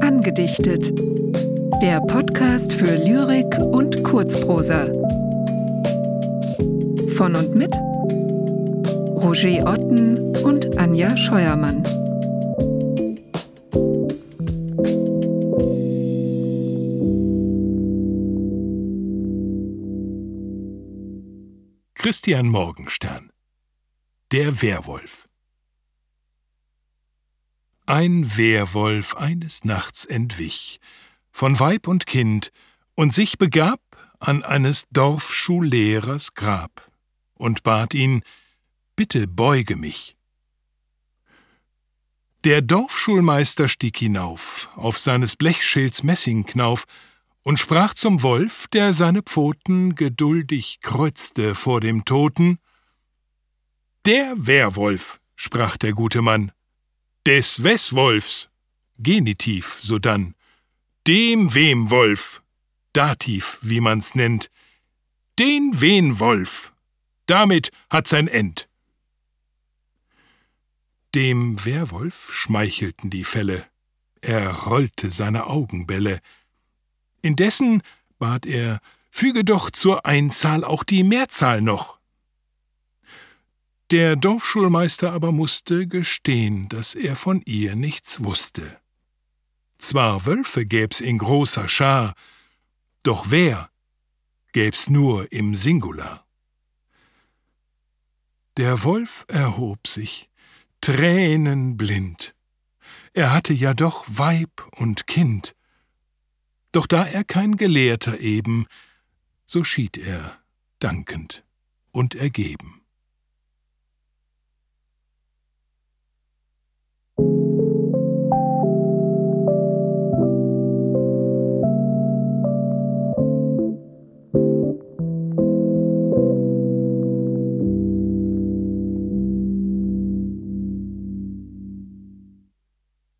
Angedichtet. Der Podcast für Lyrik und Kurzprosa. Von und mit Roger Otten und Anja Scheuermann. Christian Morgenstern Der Werwolf Ein Werwolf eines Nachts entwich von Weib und Kind und sich begab an eines Dorfschullehrers Grab und bat ihn, bitte beuge mich. Der Dorfschulmeister stieg hinauf, auf seines Blechschilds Messingknauf, und sprach zum Wolf, der seine Pfoten geduldig kreuzte vor dem Toten. Der Werwolf, sprach der gute Mann, des Weswolfs, Genitiv sodann, dem wem Wolf, Dativ, wie man's nennt, den wen Wolf, damit hat sein End. Dem Werwolf schmeichelten die Felle, er rollte seine Augenbälle, Indessen bat er, füge doch zur Einzahl auch die Mehrzahl noch. Der Dorfschulmeister aber musste gestehen, dass er von ihr nichts wusste. Zwar Wölfe gäb's in großer Schar, doch wer gäb's nur im Singular. Der Wolf erhob sich, tränenblind. Er hatte ja doch Weib und Kind, doch da er kein Gelehrter eben, so schied er, dankend und ergeben.